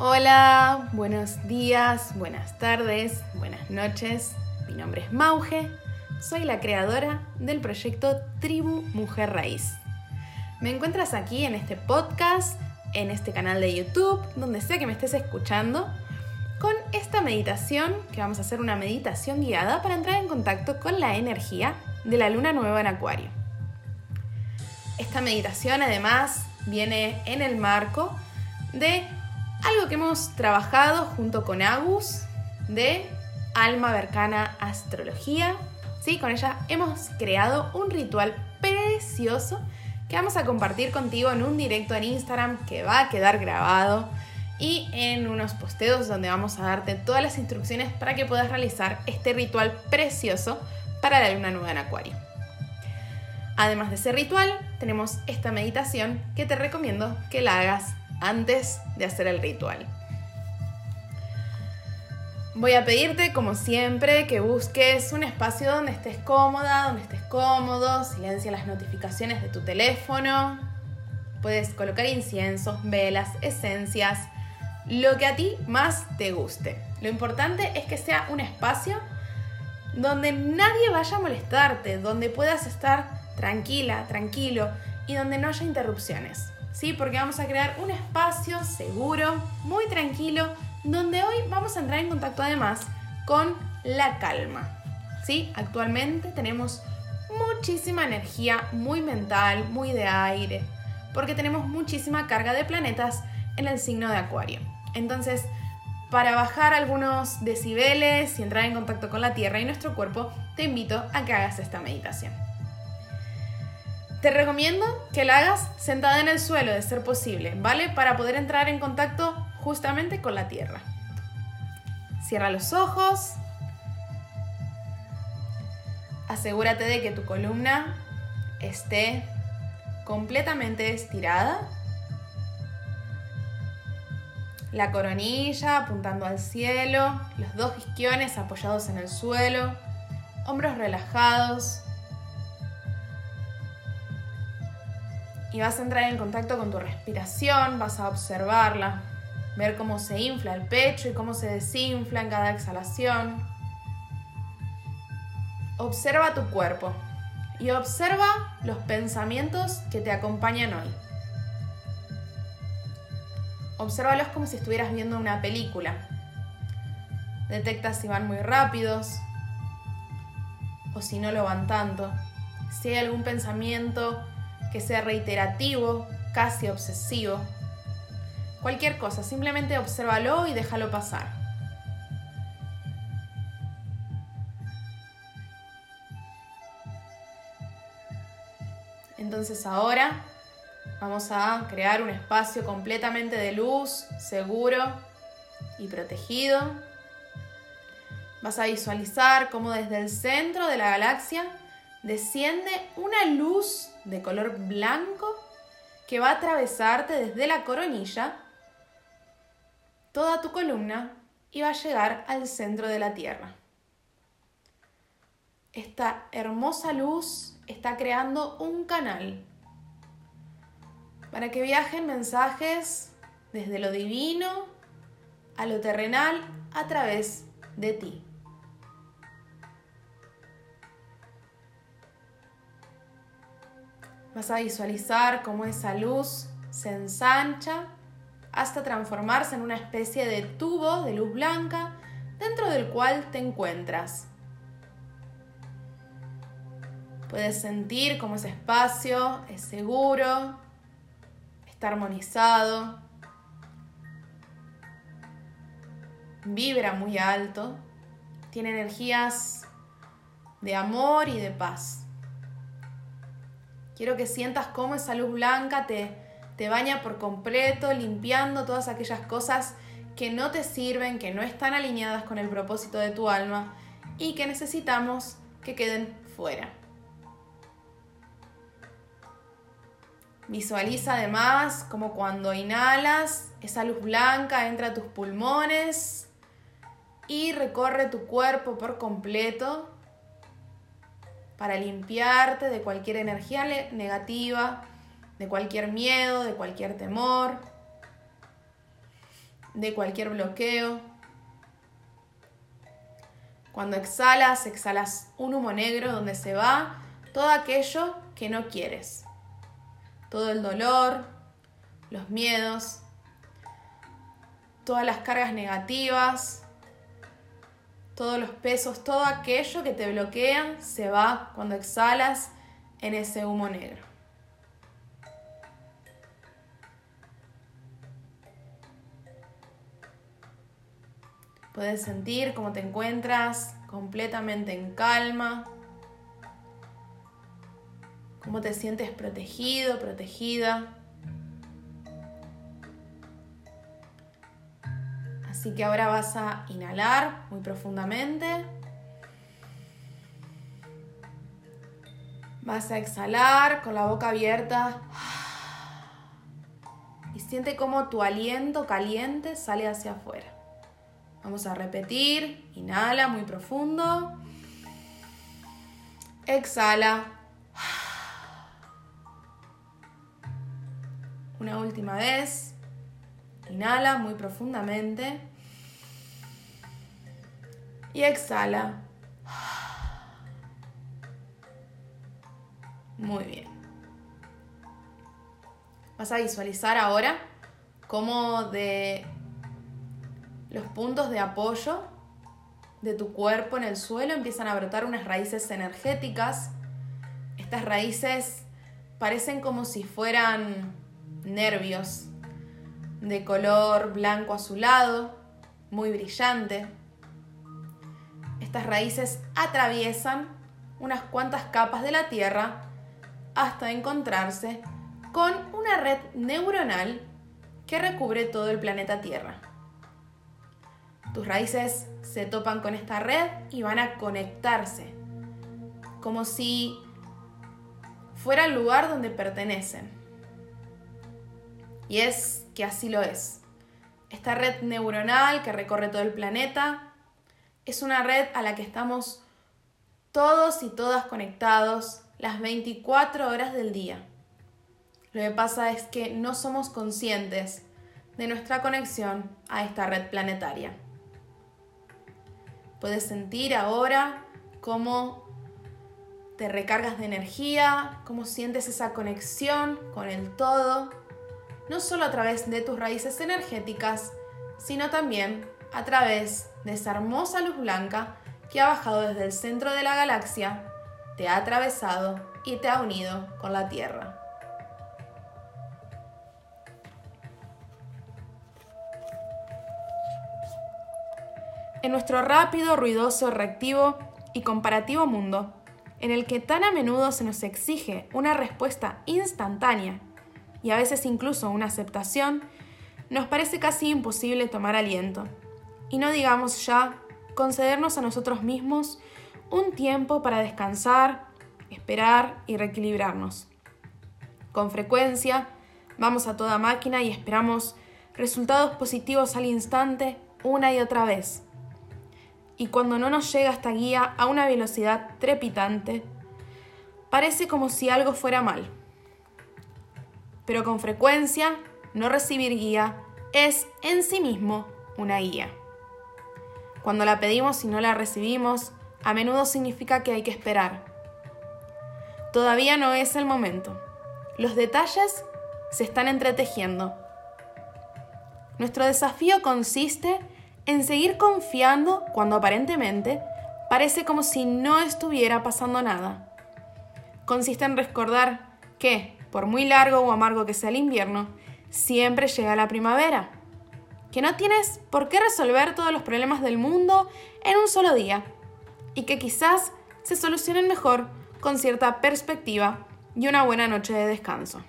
Hola, buenos días, buenas tardes, buenas noches. Mi nombre es Mauge, soy la creadora del proyecto Tribu Mujer Raíz. Me encuentras aquí en este podcast, en este canal de YouTube, donde sea que me estés escuchando, con esta meditación, que vamos a hacer una meditación guiada para entrar en contacto con la energía de la luna nueva en Acuario. Esta meditación además viene en el marco de algo que hemos trabajado junto con Agus de Alma Vercana Astrología. ¿Sí? Con ella hemos creado un ritual precioso que vamos a compartir contigo en un directo en Instagram que va a quedar grabado y en unos posteos donde vamos a darte todas las instrucciones para que puedas realizar este ritual precioso para la luna nueva en Acuario. Además de ese ritual, tenemos esta meditación que te recomiendo que la hagas antes de hacer el ritual. Voy a pedirte, como siempre, que busques un espacio donde estés cómoda, donde estés cómodo, silencia las notificaciones de tu teléfono. Puedes colocar inciensos, velas, esencias, lo que a ti más te guste. Lo importante es que sea un espacio donde nadie vaya a molestarte, donde puedas estar tranquila, tranquilo y donde no haya interrupciones. ¿Sí? Porque vamos a crear un espacio seguro, muy tranquilo, donde hoy vamos a entrar en contacto además con la calma. ¿Sí? Actualmente tenemos muchísima energía muy mental, muy de aire, porque tenemos muchísima carga de planetas en el signo de Acuario. Entonces, para bajar algunos decibeles y entrar en contacto con la Tierra y nuestro cuerpo, te invito a que hagas esta meditación. Te recomiendo que la hagas sentada en el suelo, de ser posible, ¿vale? Para poder entrar en contacto justamente con la tierra. Cierra los ojos. Asegúrate de que tu columna esté completamente estirada. La coronilla apuntando al cielo, los dos isquiones apoyados en el suelo, hombros relajados, y vas a entrar en contacto con tu respiración, vas a observarla, ver cómo se infla el pecho y cómo se desinfla en cada exhalación. Observa tu cuerpo y observa los pensamientos que te acompañan hoy. Obsérvalos como si estuvieras viendo una película. Detecta si van muy rápidos o si no lo van tanto. Si hay algún pensamiento que sea reiterativo, casi obsesivo. Cualquier cosa, simplemente obsérvalo y déjalo pasar. Entonces ahora vamos a crear un espacio completamente de luz, seguro y protegido. Vas a visualizar cómo desde el centro de la galaxia desciende una luz de color blanco que va a atravesarte desde la coronilla toda tu columna y va a llegar al centro de la Tierra. Esta hermosa luz está creando un canal para que viajen mensajes desde lo divino a lo terrenal a través de ti. Vas a visualizar cómo esa luz se ensancha hasta transformarse en una especie de tubo de luz blanca dentro del cual te encuentras. Puedes sentir cómo ese espacio es seguro, está armonizado, vibra muy alto, tiene energías de amor y de paz. Quiero que sientas cómo esa luz blanca te, te baña por completo, limpiando todas aquellas cosas que no te sirven, que no están alineadas con el propósito de tu alma y que necesitamos que queden fuera. Visualiza además como cuando inhalas, esa luz blanca entra a tus pulmones y recorre tu cuerpo por completo para limpiarte de cualquier energía negativa, de cualquier miedo, de cualquier temor. de cualquier bloqueo. Cuando exhalas, exhalas un humo negro donde se va todo aquello que no quieres. Todo el dolor, los miedos, todas las cargas negativas, todos los pesos, todo aquello que te bloquea se va cuando exhalas en ese humo negro. Puedes sentir cómo te encuentras completamente en calma, cómo te sientes protegido, protegida. Así que ahora vas a inhalar muy profundamente. Vas a exhalar con la boca abierta. Y siente cómo tu aliento caliente sale hacia afuera. Vamos a repetir. Inhala muy profundo. Exhala. Una última vez. Inhala muy profundamente. Y exhala. Muy bien. Vas a visualizar ahora cómo de los puntos de apoyo de tu cuerpo en el suelo empiezan a brotar unas raíces energéticas. Estas raíces parecen como si fueran nervios de color blanco azulado, muy brillante. Estas raíces atraviesan unas cuantas capas de la Tierra hasta encontrarse con una red neuronal que recubre todo el planeta Tierra. Tus raíces se topan con esta red y van a conectarse, como si fuera el lugar donde pertenecen. Y es que así lo es. Esta red neuronal que recorre todo el planeta es una red a la que estamos todos y todas conectados las 24 horas del día. Lo que pasa es que no somos conscientes de nuestra conexión a esta red planetaria. Puedes sentir ahora cómo te recargas de energía, cómo sientes esa conexión con el todo, no solo a través de tus raíces energéticas, sino también a través de esa hermosa luz blanca que ha bajado desde el centro de la galaxia, te ha atravesado y te ha unido con la Tierra. En nuestro rápido, ruidoso, reactivo y comparativo mundo, en el que tan a menudo se nos exige una respuesta instantánea y a veces incluso una aceptación, nos parece casi imposible tomar aliento. Y no digamos ya concedernos a nosotros mismos un tiempo para descansar, esperar y reequilibrarnos. Con frecuencia vamos a toda máquina y esperamos resultados positivos al instante una y otra vez. Y cuando no nos llega esta guía a una velocidad trepitante, parece como si algo fuera mal. Pero con frecuencia, no recibir guía es en sí mismo una guía. Cuando la pedimos y no la recibimos, a menudo significa que hay que esperar. Todavía no es el momento. Los detalles se están entretejiendo. Nuestro desafío consiste en seguir confiando cuando aparentemente parece como si no estuviera pasando nada. Consiste en recordar que, por muy largo o amargo que sea el invierno, siempre llega la primavera que no tienes por qué resolver todos los problemas del mundo en un solo día y que quizás se solucionen mejor con cierta perspectiva y una buena noche de descanso.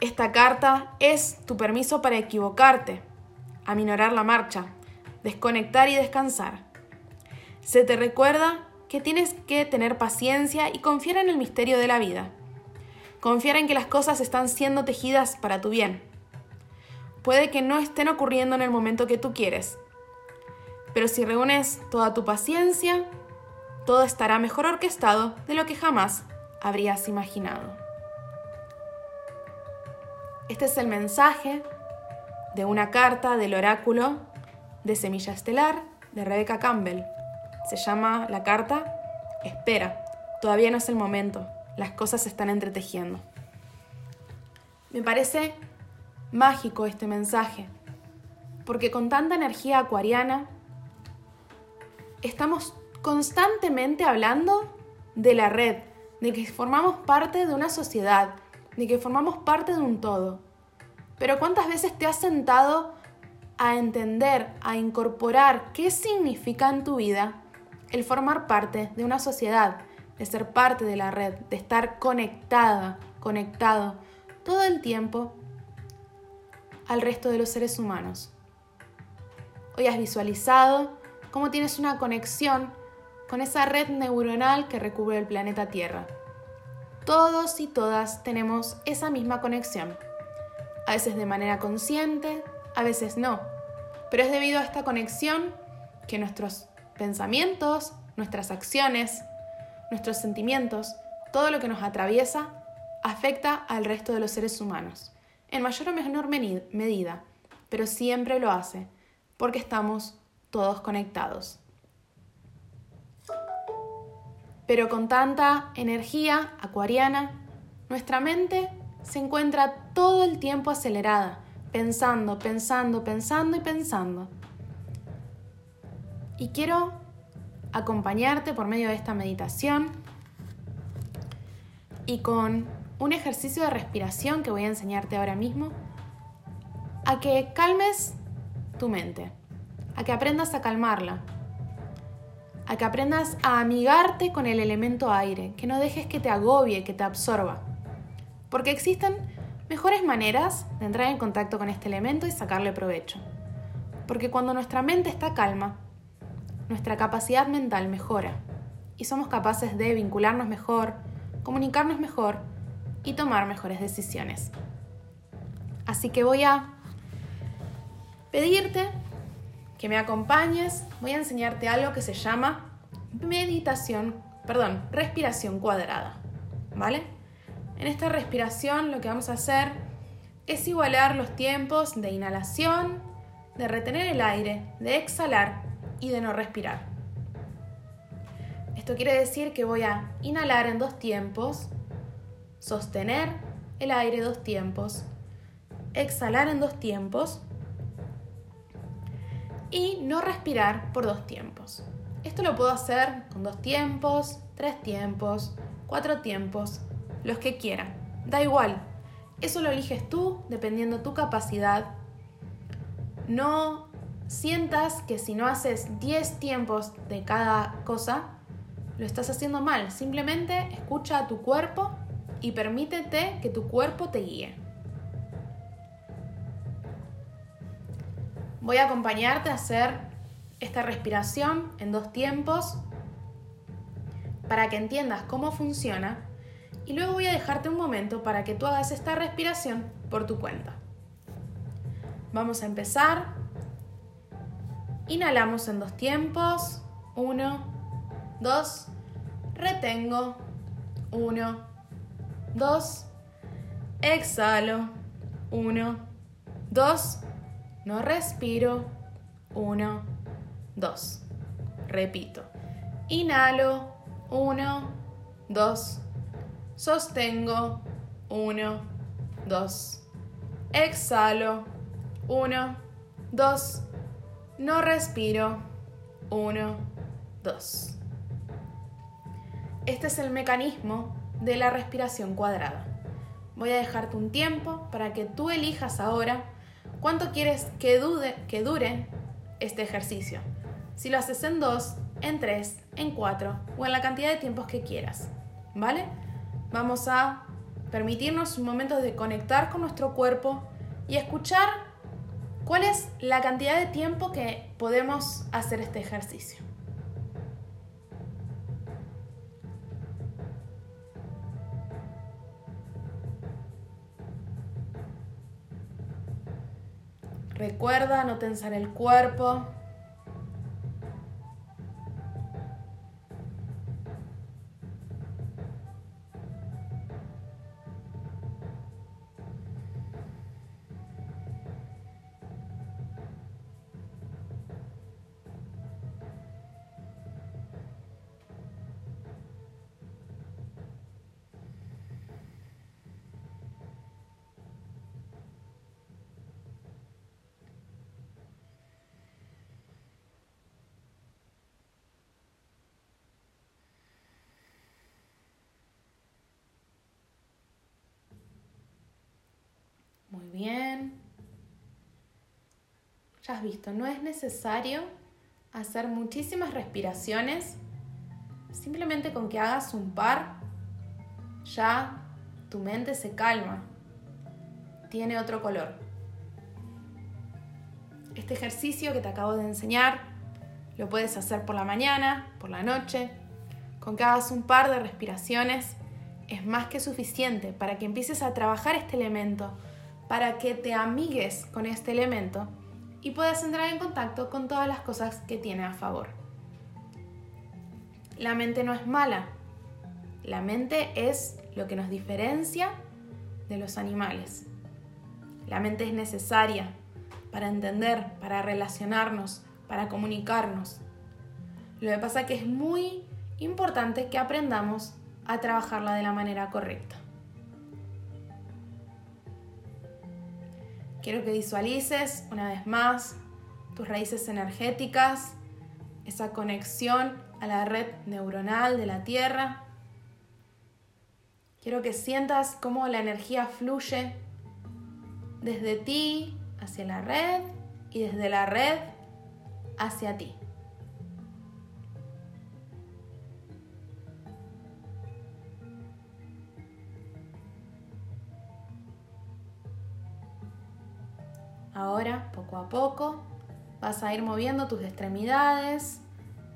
Esta carta es tu permiso para equivocarte, aminorar la marcha, desconectar y descansar. Se te recuerda que tienes que tener paciencia y confiar en el misterio de la vida. Confiar en que las cosas están siendo tejidas para tu bien puede que no estén ocurriendo en el momento que tú quieres. Pero si reúnes toda tu paciencia, todo estará mejor orquestado de lo que jamás habrías imaginado. Este es el mensaje de una carta del oráculo de Semilla Estelar de Rebecca Campbell. Se llama la carta Espera, todavía no es el momento, las cosas se están entretejiendo. Me parece mágico este mensaje, porque con tanta energía acuariana estamos constantemente hablando de la red, de que formamos parte de una sociedad, de que formamos parte de un todo. Pero ¿cuántas veces te has sentado a entender, a incorporar qué significa en tu vida el formar parte de una sociedad, de ser parte de la red, de estar conectada, conectado todo el tiempo al resto de los seres humanos. Hoy has visualizado cómo tienes una conexión con esa red neuronal que recubre el planeta Tierra. Todos y todas tenemos esa misma conexión, a veces de manera consciente, a veces no, pero es debido a esta conexión que nuestros pensamientos, nuestras acciones, nuestros sentimientos, todo lo que nos atraviesa, afecta al resto de los seres humanos, en mayor o menor medida, pero siempre lo hace, porque estamos todos conectados. Pero con tanta energía acuariana, nuestra mente se encuentra todo el tiempo acelerada, pensando, pensando, pensando y pensando. Y quiero acompañarte por medio de esta meditación y con un ejercicio de respiración que voy a enseñarte ahora mismo a que calmes tu mente, a que aprendas a calmarla, a que aprendas a amigarte con el elemento aire, que no dejes que te agobie, que te absorba. Porque existen mejores maneras de entrar en contacto con este elemento y sacarle provecho. Porque cuando nuestra mente está calma, nuestra capacidad mental mejora y somos capaces de vincularnos mejor, comunicarnos mejor y tomar mejores decisiones. Así que voy a pedirte que me acompañes, voy a enseñarte algo que se llama meditación, perdón, respiración cuadrada, ¿vale? En esta respiración lo que vamos a hacer es igualar los tiempos de inhalación, de retener el aire, de exhalar y de no respirar. Esto quiere decir que voy a inhalar en dos tiempos, sostener el aire dos tiempos, exhalar en dos tiempos y no respirar por dos tiempos. Esto lo puedo hacer con dos tiempos, tres tiempos, cuatro tiempos, los que quieran. Da igual. Eso lo eliges tú dependiendo tu capacidad. No sientas que si no haces 10 tiempos de cada cosa, lo estás haciendo mal. Simplemente escucha a tu cuerpo y permítete que tu cuerpo te guíe. Voy a acompañarte a hacer esta respiración en dos tiempos para que entiendas cómo funciona y luego voy a dejarte un momento para que tú hagas esta respiración por tu cuenta. Vamos a empezar. Inhalamos en dos tiempos. Uno, dos. Retengo. Uno, dos. Exhalo. Uno, dos. No respiro. Uno, dos. Repito. Inhalo. Uno, dos. Sostengo. Uno, dos. Exhalo. Uno, dos. No respiro. Uno, dos. Este es el mecanismo de la respiración cuadrada. Voy a dejarte un tiempo para que tú elijas ahora ¿Cuánto quieres que, que dure este ejercicio? Si lo haces en dos, en tres, en cuatro o en la cantidad de tiempos que quieras. ¿Vale? Vamos a permitirnos un momento de conectar con nuestro cuerpo y escuchar cuál es la cantidad de tiempo que podemos hacer este ejercicio. Recuerda no tensar el cuerpo. Bien. Ya has visto, no es necesario hacer muchísimas respiraciones. Simplemente con que hagas un par, ya tu mente se calma. Tiene otro color. Este ejercicio que te acabo de enseñar lo puedes hacer por la mañana, por la noche. Con que hagas un par de respiraciones es más que suficiente para que empieces a trabajar este elemento, para que te amigues con este elemento y puedas entrar en contacto con todas las cosas que tiene a favor. La mente no es mala, la mente es lo que nos diferencia de los animales. La mente es necesaria para entender, para relacionarnos, para comunicarnos. Lo que pasa es que es muy importante que aprendamos a trabajarla de la manera correcta. Quiero que visualices una vez más tus raíces energéticas, esa conexión a la red neuronal de la Tierra. Quiero que sientas cómo la energía fluye desde ti hacia la red y desde la red hacia ti. Ahora, poco a poco, vas a ir moviendo tus extremidades,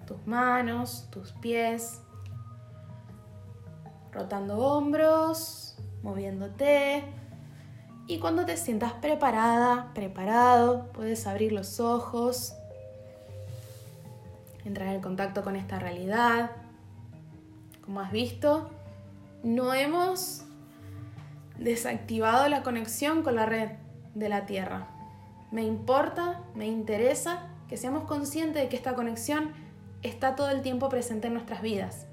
tus manos, tus pies, rotando hombros, moviéndote. Y cuando te sientas preparada, preparado, puedes abrir los ojos, entrar en contacto con esta realidad. Como has visto, no hemos desactivado la conexión con la red de la Tierra. Me importa, me interesa que seamos conscientes de que esta conexión está todo el tiempo presente en nuestras vidas,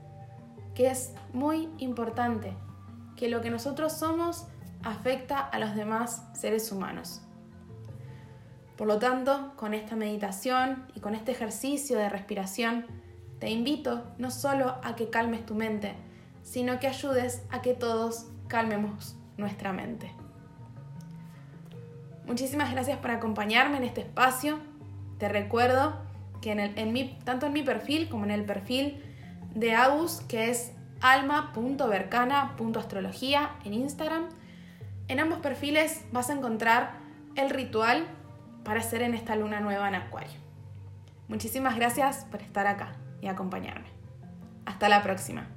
que es muy importante, que lo que nosotros somos afecta a los demás seres humanos. Por lo tanto, con esta meditación y con este ejercicio de respiración, te invito no solo a que calmes tu mente, sino que ayudes a que todos calmemos nuestra mente. Muchísimas gracias por acompañarme en este espacio. Te recuerdo que en, el, tanto en mi perfil como en el perfil de Agus, que es alma.vercana.astrología en Instagram, en ambos perfiles vas a encontrar el ritual para hacer en esta luna nueva en Acuario. Muchísimas gracias por estar acá y acompañarme. Hasta la próxima.